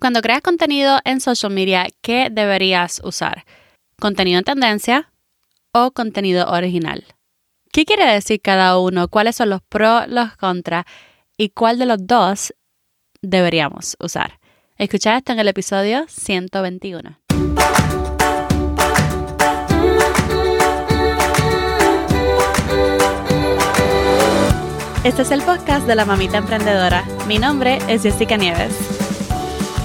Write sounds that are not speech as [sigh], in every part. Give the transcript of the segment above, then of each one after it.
Cuando creas contenido en social media, ¿qué deberías usar? ¿Contenido en tendencia o contenido original? ¿Qué quiere decir cada uno? ¿Cuáles son los pros, los contras? ¿Y cuál de los dos deberíamos usar? Escucha esto en el episodio 121. Este es el podcast de la mamita emprendedora. Mi nombre es Jessica Nieves.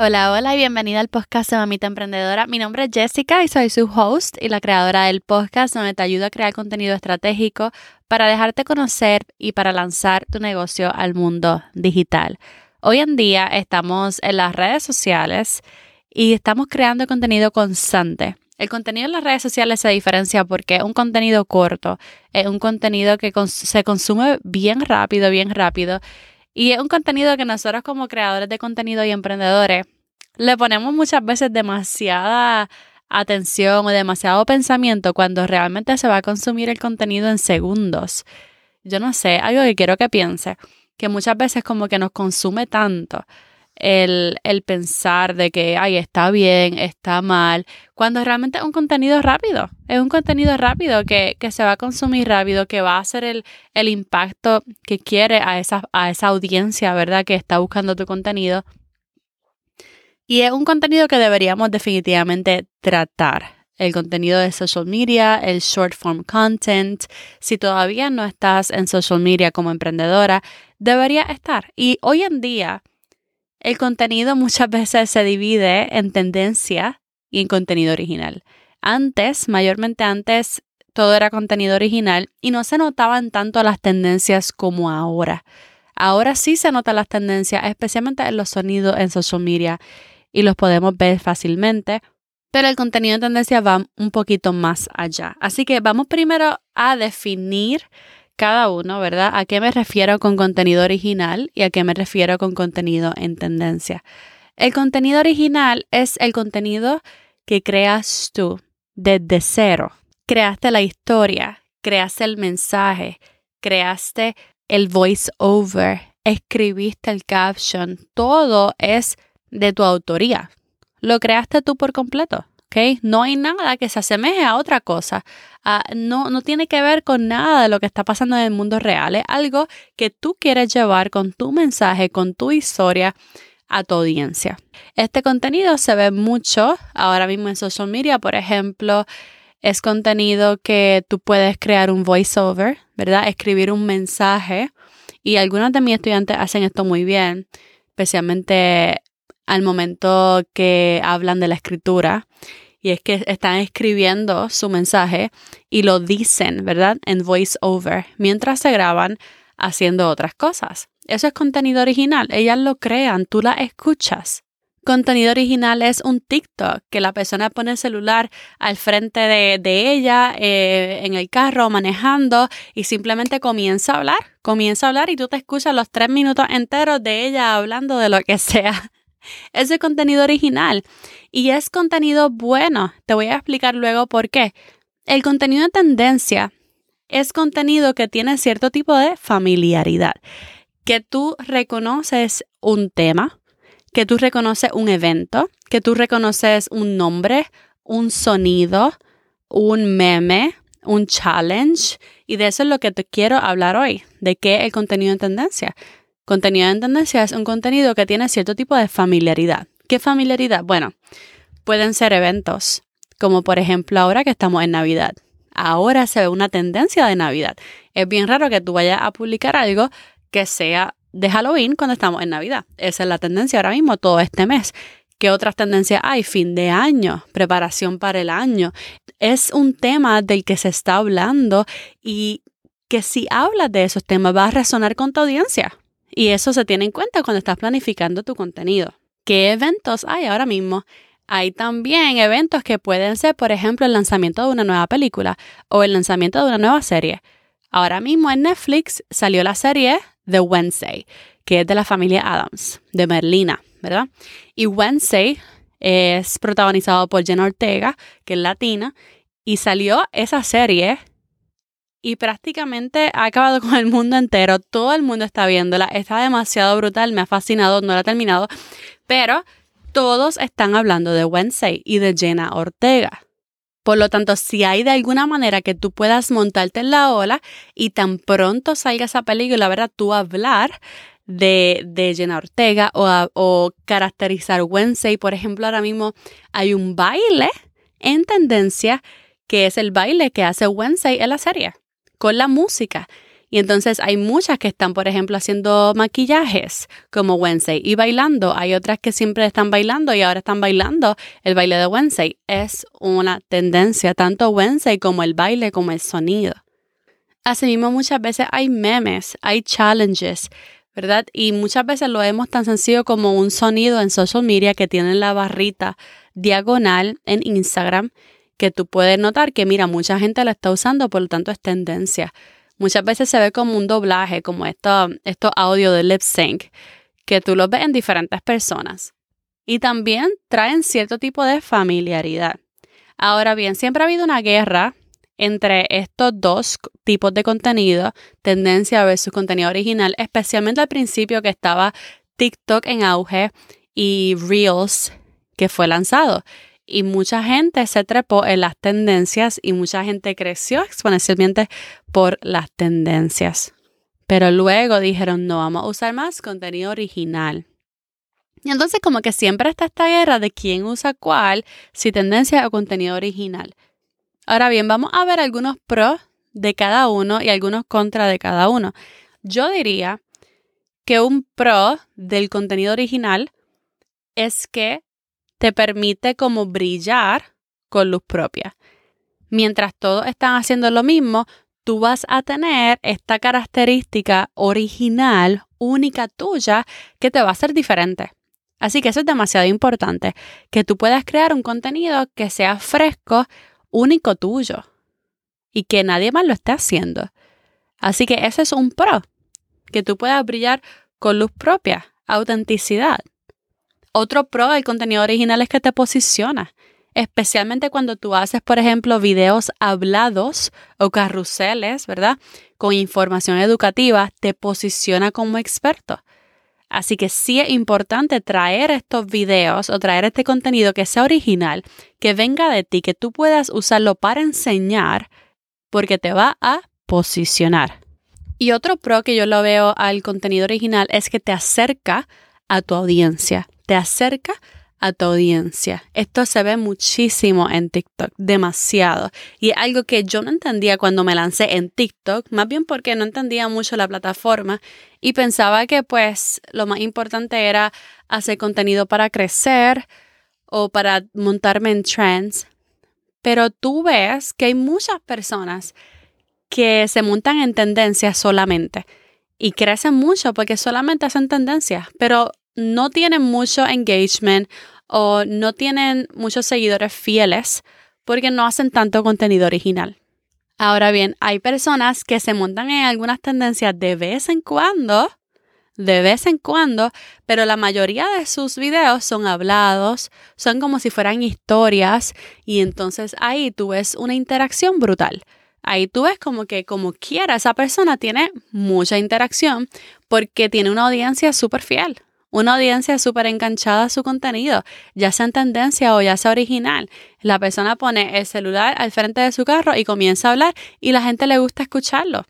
Hola, hola y bienvenida al podcast de Mamita Emprendedora. Mi nombre es Jessica y soy su host y la creadora del podcast donde te ayudo a crear contenido estratégico para dejarte conocer y para lanzar tu negocio al mundo digital. Hoy en día estamos en las redes sociales y estamos creando contenido constante. El contenido en las redes sociales se diferencia porque es un contenido corto, es un contenido que se consume bien rápido, bien rápido y es un contenido que nosotros como creadores de contenido y emprendedores le ponemos muchas veces demasiada atención o demasiado pensamiento cuando realmente se va a consumir el contenido en segundos. Yo no sé, algo que quiero que piense, que muchas veces como que nos consume tanto el, el, pensar de que, ay, está bien, está mal, cuando realmente es un contenido rápido, es un contenido rápido que, que se va a consumir rápido, que va a hacer el, el impacto que quiere a esa, a esa audiencia, ¿verdad? Que está buscando tu contenido. Y es un contenido que deberíamos definitivamente tratar. El contenido de social media, el short form content. Si todavía no estás en social media como emprendedora, debería estar. Y hoy en día, el contenido muchas veces se divide en tendencia y en contenido original. Antes, mayormente antes, todo era contenido original y no se notaban tanto las tendencias como ahora. Ahora sí se notan las tendencias, especialmente en los sonidos en social media y los podemos ver fácilmente, pero el contenido de tendencia va un poquito más allá. Así que vamos primero a definir cada uno, ¿verdad? ¿A qué me refiero con contenido original y a qué me refiero con contenido en tendencia? El contenido original es el contenido que creas tú desde cero. Creaste la historia, creaste el mensaje, creaste el voice over, escribiste el caption, todo es de tu autoría. Lo creaste tú por completo. No hay nada que se asemeje a otra cosa. Ah, no, no tiene que ver con nada de lo que está pasando en el mundo real. Es algo que tú quieres llevar con tu mensaje, con tu historia a tu audiencia. Este contenido se ve mucho ahora mismo en social media, por ejemplo, es contenido que tú puedes crear un voiceover, ¿verdad? Escribir un mensaje y algunos de mis estudiantes hacen esto muy bien, especialmente al momento que hablan de la escritura. Y es que están escribiendo su mensaje y lo dicen, ¿verdad? En voice over, mientras se graban haciendo otras cosas. Eso es contenido original. Ellas lo crean, tú la escuchas. Contenido original es un TikTok que la persona pone el celular al frente de, ella eh, en el carro manejando y simplemente comienza a hablar, comienza a hablar y tú te escuchas los tres minutos enteros de ella hablando de lo que sea es de contenido original y es contenido bueno. Te voy a explicar luego por qué. El contenido de tendencia es contenido que tiene cierto tipo de familiaridad, que tú reconoces un tema, que tú reconoces un evento, que tú reconoces un nombre, un sonido, un meme, un challenge. Y de eso es lo que te quiero hablar hoy, de qué el contenido de tendencia. Contenido en tendencia es un contenido que tiene cierto tipo de familiaridad. ¿Qué familiaridad? Bueno, pueden ser eventos, como por ejemplo ahora que estamos en Navidad. Ahora se ve una tendencia de Navidad. Es bien raro que tú vayas a publicar algo que sea de Halloween cuando estamos en Navidad. Esa es la tendencia ahora mismo, todo este mes. ¿Qué otras tendencias hay? Fin de año, preparación para el año. Es un tema del que se está hablando y que si hablas de esos temas va a resonar con tu audiencia. Y eso se tiene en cuenta cuando estás planificando tu contenido. ¿Qué eventos hay ahora mismo? Hay también eventos que pueden ser, por ejemplo, el lanzamiento de una nueva película o el lanzamiento de una nueva serie. Ahora mismo en Netflix salió la serie The Wednesday, que es de la familia Adams, de Merlina, ¿verdad? Y Wednesday es protagonizado por Jenna Ortega, que es latina, y salió esa serie y prácticamente ha acabado con el mundo entero. Todo el mundo está viéndola. Está demasiado brutal, me ha fascinado, no la he terminado, pero todos están hablando de Wednesday y de Jenna Ortega. Por lo tanto, si hay de alguna manera que tú puedas montarte en la ola y tan pronto salga esa película, ¿verdad? Tú hablar de, Jenna Ortega o, o caracterizar Wednesday. Por ejemplo, ahora mismo hay un baile en tendencia que es el baile que hace Wednesday en la serie, con la música. Y entonces hay muchas que están, por ejemplo, haciendo maquillajes como Wednesday y bailando. Hay otras que siempre están bailando y ahora están bailando el baile de Wednesday. Es una tendencia, tanto Wednesday como el baile, como el sonido. Asimismo, muchas veces hay memes, hay challenges, ¿verdad? Y muchas veces lo vemos tan sencillo como un sonido en social media que tiene la barrita diagonal en Instagram que tú puedes notar que, mira, mucha gente la está usando, por lo tanto es tendencia. Muchas veces se ve como un doblaje, como estos esto audio de lip sync, que tú los ves en diferentes personas. Y también traen cierto tipo de familiaridad. Ahora bien, siempre ha habido una guerra entre estos dos tipos de contenido, tendencia versus contenido original, especialmente al principio que estaba TikTok en auge y Reels que fue lanzado y mucha gente se trepó en las tendencias y mucha gente creció exponencialmente por las tendencias. Pero luego dijeron, no vamos a usar más contenido original. Y entonces como que siempre está esta guerra de quién usa cuál, si tendencia o contenido original. Ahora bien, vamos a ver algunos pros de cada uno y algunos contra de cada uno. Yo diría que un pro del contenido original es que te permite como brillar con luz propia. Mientras todos están haciendo lo mismo, tú vas a tener esta característica original, única tuya, que te va a hacer diferente. Así que eso es demasiado importante, que tú puedas crear un contenido que sea fresco, único tuyo y que nadie más lo esté haciendo. Así que ese es un pro, que tú puedas brillar con luz propia, autenticidad. Otro pro del contenido original es que te posiciona, especialmente cuando tú haces, por ejemplo, videos hablados o carruseles, ¿verdad? Con información educativa, te posiciona como experto. Así que sí es importante traer estos videos o traer este contenido que sea original, que venga de ti, que tú puedas usarlo para enseñar, porque te va a posicionar. Y otro pro que yo lo veo al contenido original es que te acerca a tu audiencia te acerca a tu audiencia. Esto se ve muchísimo en TikTok, demasiado. Y es algo que yo no entendía cuando me lancé en TikTok, más bien porque no entendía mucho la plataforma y pensaba que pues lo más importante era hacer contenido para crecer o para montarme en trends. Pero tú ves que hay muchas personas que se montan en tendencias solamente y crecen mucho porque solamente hacen tendencias, pero no tienen mucho engagement o no tienen muchos seguidores fieles porque no hacen tanto contenido original. Ahora bien, hay personas que se montan en algunas tendencias de vez en cuando, de vez en cuando, pero la mayoría de sus videos son hablados, son como si fueran historias y entonces ahí tú ves una interacción brutal. Ahí tú ves como que como quiera esa persona tiene mucha interacción porque tiene una audiencia súper fiel una audiencia súper enganchada a su contenido, ya sea en tendencia o ya sea original. La persona pone el celular al frente de su carro y comienza a hablar y la gente le gusta escucharlo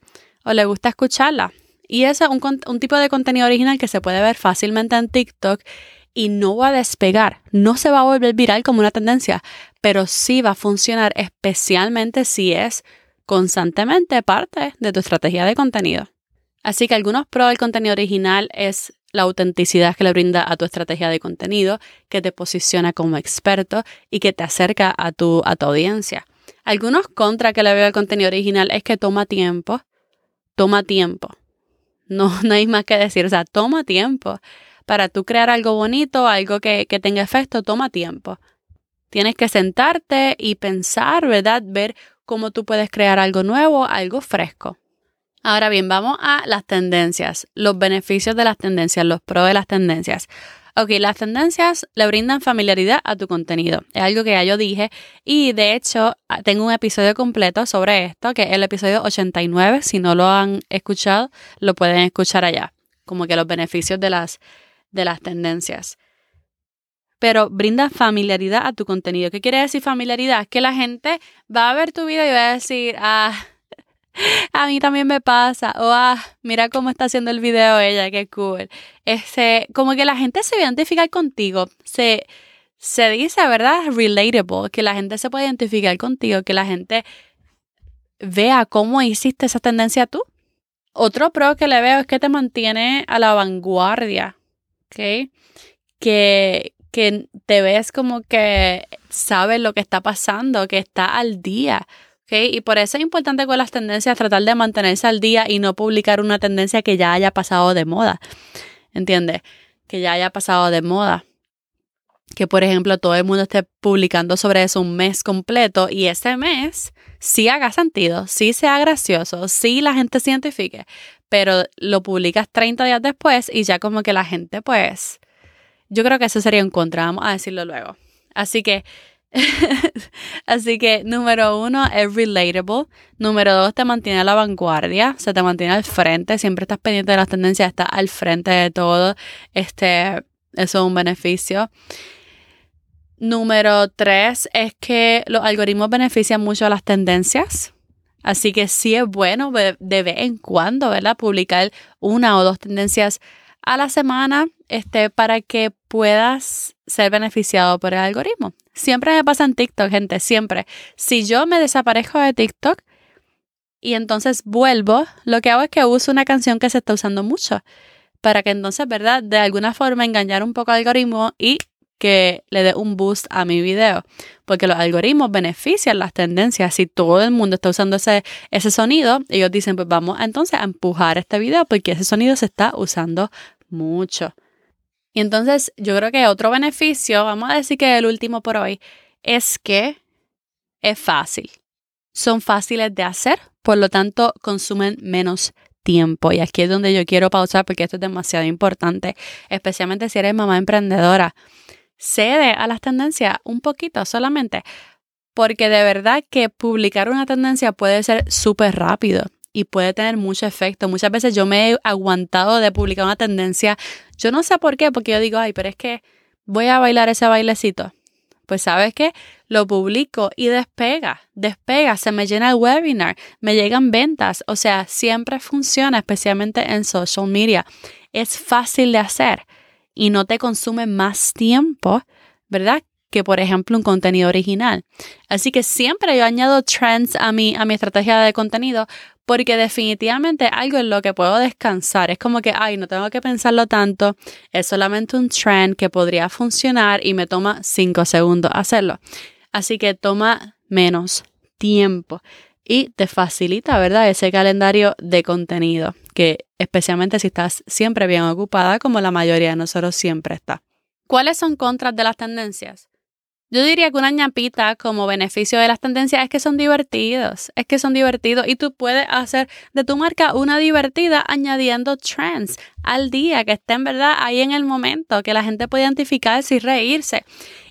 o le gusta escucharla. Y eso es un, un tipo de contenido original que se puede ver fácilmente en TikTok y no va a despegar, no se va a volver viral como una tendencia, pero sí va a funcionar especialmente si es constantemente parte de tu estrategia de contenido. Así que algunos pros del contenido original es la autenticidad que le brinda a tu estrategia de contenido, que te posiciona como experto y que te acerca a tu, a tu audiencia. Algunos contra que le veo al contenido original es que toma tiempo, toma tiempo. No, [laughs] no hay más que decir, o sea, toma tiempo. Para tú crear algo bonito, algo que, que tenga efecto, toma tiempo. Tienes que sentarte y pensar, ¿verdad? Ver cómo tú puedes crear algo nuevo, algo fresco. Ahora bien, vamos a las tendencias, los beneficios de las tendencias, los pros de las tendencias. Ok, las tendencias le brindan familiaridad a tu contenido. Es algo que ya yo dije y de hecho ah, tengo un episodio completo sobre esto, que es el episodio 89. Si no lo han escuchado, lo pueden escuchar allá, como que los beneficios de las, de las tendencias. Pero brinda familiaridad a tu contenido. ¿Qué quiere decir familiaridad? Que la gente va a ver tu video y va a decir, ah, [laughs] a mí también me pasa. O, ah, mira cómo está haciendo el video ella, qué cool. Este, como que la gente se identifica contigo. Se, se dice, ¿verdad? Relatable, que la gente se puede identificar contigo, que la gente vea cómo hiciste esa tendencia tú. Otro pro que le veo es que te mantiene a la vanguardia, ¿ok? Que, que te ves como que sabes lo que está pasando, que está al día. Y por eso es importante con las tendencias tratar de mantenerse al día y no publicar una tendencia que ya haya pasado de moda. ¿Entiendes? Que ya haya pasado de moda. Que por ejemplo todo el mundo esté publicando sobre eso un mes completo y ese mes sí haga sentido, sí sea gracioso, sí la gente se identifique, pero lo publicas 30 días después y ya como que la gente pues, yo creo que eso sería en contra, vamos a decirlo luego. Así que [laughs] Así que número uno es relatable. Número dos te mantiene a la vanguardia, se te mantiene al frente, siempre estás pendiente de las tendencias, estás al frente de todo. Este, eso es un beneficio. Número tres es que los algoritmos benefician mucho a las tendencias. Así que sí es bueno de vez en cuando, ¿verdad? Publicar una o dos tendencias a la semana este, para que puedas ser beneficiado por el algoritmo. Siempre me pasa en TikTok, gente, siempre. Si yo me desaparezco de TikTok y entonces vuelvo, lo que hago es que uso una canción que se está usando mucho para que entonces, ¿verdad? De alguna forma engañar un poco al algoritmo y que le dé un boost a mi video. Porque los algoritmos benefician las tendencias. Si todo el mundo está usando ese, ese sonido, ellos dicen, pues vamos entonces a empujar este video porque ese sonido se está usando mucho. Y entonces yo creo que otro beneficio, vamos a decir que el último por hoy, es que es fácil. Son fáciles de hacer, por lo tanto consumen menos tiempo. Y aquí es donde yo quiero pausar porque esto es demasiado importante, especialmente si eres mamá emprendedora. Cede a las tendencias un poquito solamente, porque de verdad que publicar una tendencia puede ser súper rápido y puede tener mucho efecto. Muchas veces yo me he aguantado de publicar una tendencia. Yo no sé por qué, porque yo digo, ay, pero es que voy a bailar ese bailecito. Pues sabes qué, lo publico y despega, despega, se me llena el webinar, me llegan ventas, o sea, siempre funciona, especialmente en social media. Es fácil de hacer y no te consume más tiempo, ¿verdad? Que por ejemplo un contenido original. Así que siempre yo añado trends a mi, a mi estrategia de contenido porque definitivamente algo en lo que puedo descansar. Es como que, ay, no tengo que pensarlo tanto, es solamente un trend que podría funcionar y me toma cinco segundos hacerlo. Así que toma menos tiempo y te facilita, ¿verdad? Ese calendario de contenido, que especialmente si estás siempre bien ocupada, como la mayoría de nosotros siempre está. ¿Cuáles son contras de las tendencias? Yo diría que una ñapita como beneficio de las tendencias es que son divertidos, es que son divertidos y tú puedes hacer de tu marca una divertida añadiendo trends al día que estén, ¿verdad? Ahí en el momento, que la gente pueda identificarse y reírse.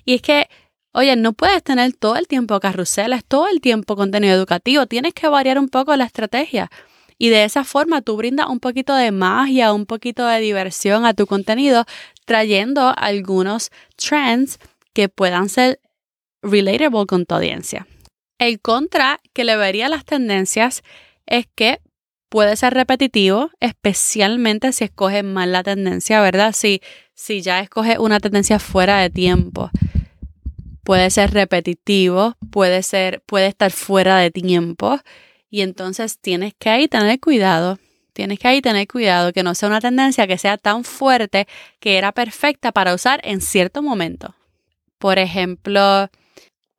Y es que, oye, no puedes tener todo el tiempo carruseles, todo el tiempo contenido educativo, tienes que variar un poco la estrategia. Y de esa forma tú brindas un poquito de magia, un poquito de diversión a tu contenido, trayendo algunos trends que puedan ser relatable con tu audiencia. El contra que le vería a las tendencias es que puede ser repetitivo, especialmente si escoges mal la tendencia, ¿verdad? Si, si ya escoges una tendencia fuera de tiempo. Puede ser repetitivo, puede ser, puede estar fuera de tiempo. Y entonces tienes que ahí tener cuidado. Tienes que ahí tener cuidado que no sea una tendencia que sea tan fuerte que era perfecta para usar en cierto momento. Por ejemplo,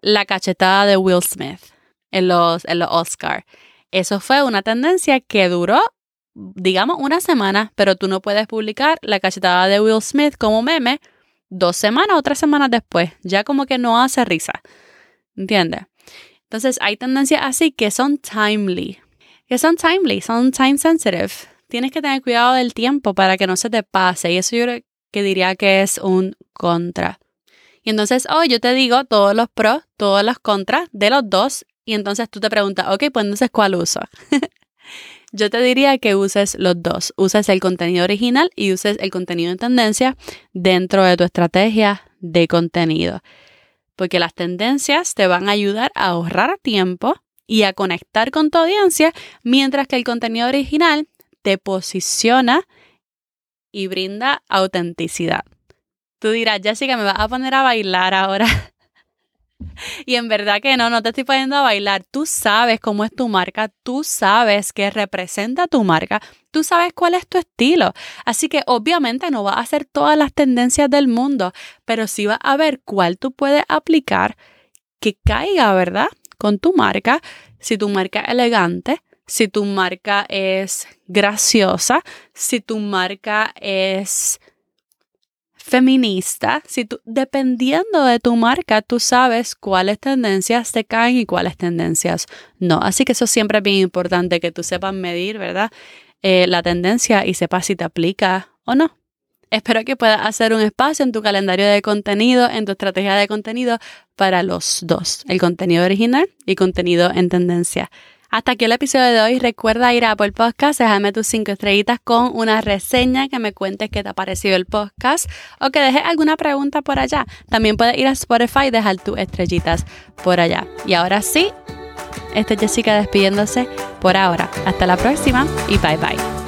la cachetada de Will Smith en los, en los. Eso fue una tendencia que duró, digamos, una semana, pero tú no puedes publicar la cachetada de Will Smith como meme dos semanas o tres semanas después. Ya como que no hace risa. ¿Entiendes? Entonces hay tendencias así que son timely, que son timely, son time sensitive. Tienes que tener cuidado del tiempo para que no se te pase y eso yo que diría que es un contra. Y entonces, oh, yo te digo todos los pros, todos los contras de los dos y entonces tú te preguntas, ok, pues entonces ¿cuál uso? [laughs] yo te diría que uses los dos. Uses el contenido original y uses el contenido en tendencia dentro de tu estrategia de contenido. Porque las tendencias te van a ayudar a ahorrar tiempo y a conectar con tu audiencia, mientras que el contenido original te posiciona y brinda autenticidad. Tú dirás, Jessica, me vas a poner a bailar ahora. [laughs] y en verdad que no, no te estoy poniendo a bailar. Tú sabes cómo es tu marca, tú sabes qué representa tu marca, tú sabes cuál es tu estilo. Así que obviamente no vas a hacer todas las tendencias del mundo, pero sí vas a ver cuál tú puedes aplicar que caiga, ¿verdad? con tu marca, si tu marca es elegante, si tu marca es graciosa, si tu marca es feminista, si tú, dependiendo de tu marca, tú sabes cuáles tendencias te caen y cuáles tendencias no. Así que eso siempre es bien importante que tú sepas medir, ¿verdad? Eh, la tendencia y sepas si te aplica o no. Espero que puedas hacer un espacio en tu calendario de contenido, en tu estrategia de contenido para los dos, el contenido original y contenido en tendencia. Hasta aquí el episodio de hoy. Recuerda ir a Apple Podcast, dejarme tus cinco estrellitas con una reseña, que me cuentes qué te ha parecido el podcast o que dejes alguna pregunta por allá. También puedes ir a Spotify y dejar tus estrellitas por allá. Y ahora sí, esta es Jessica despidiéndose por ahora. Hasta la próxima y bye bye.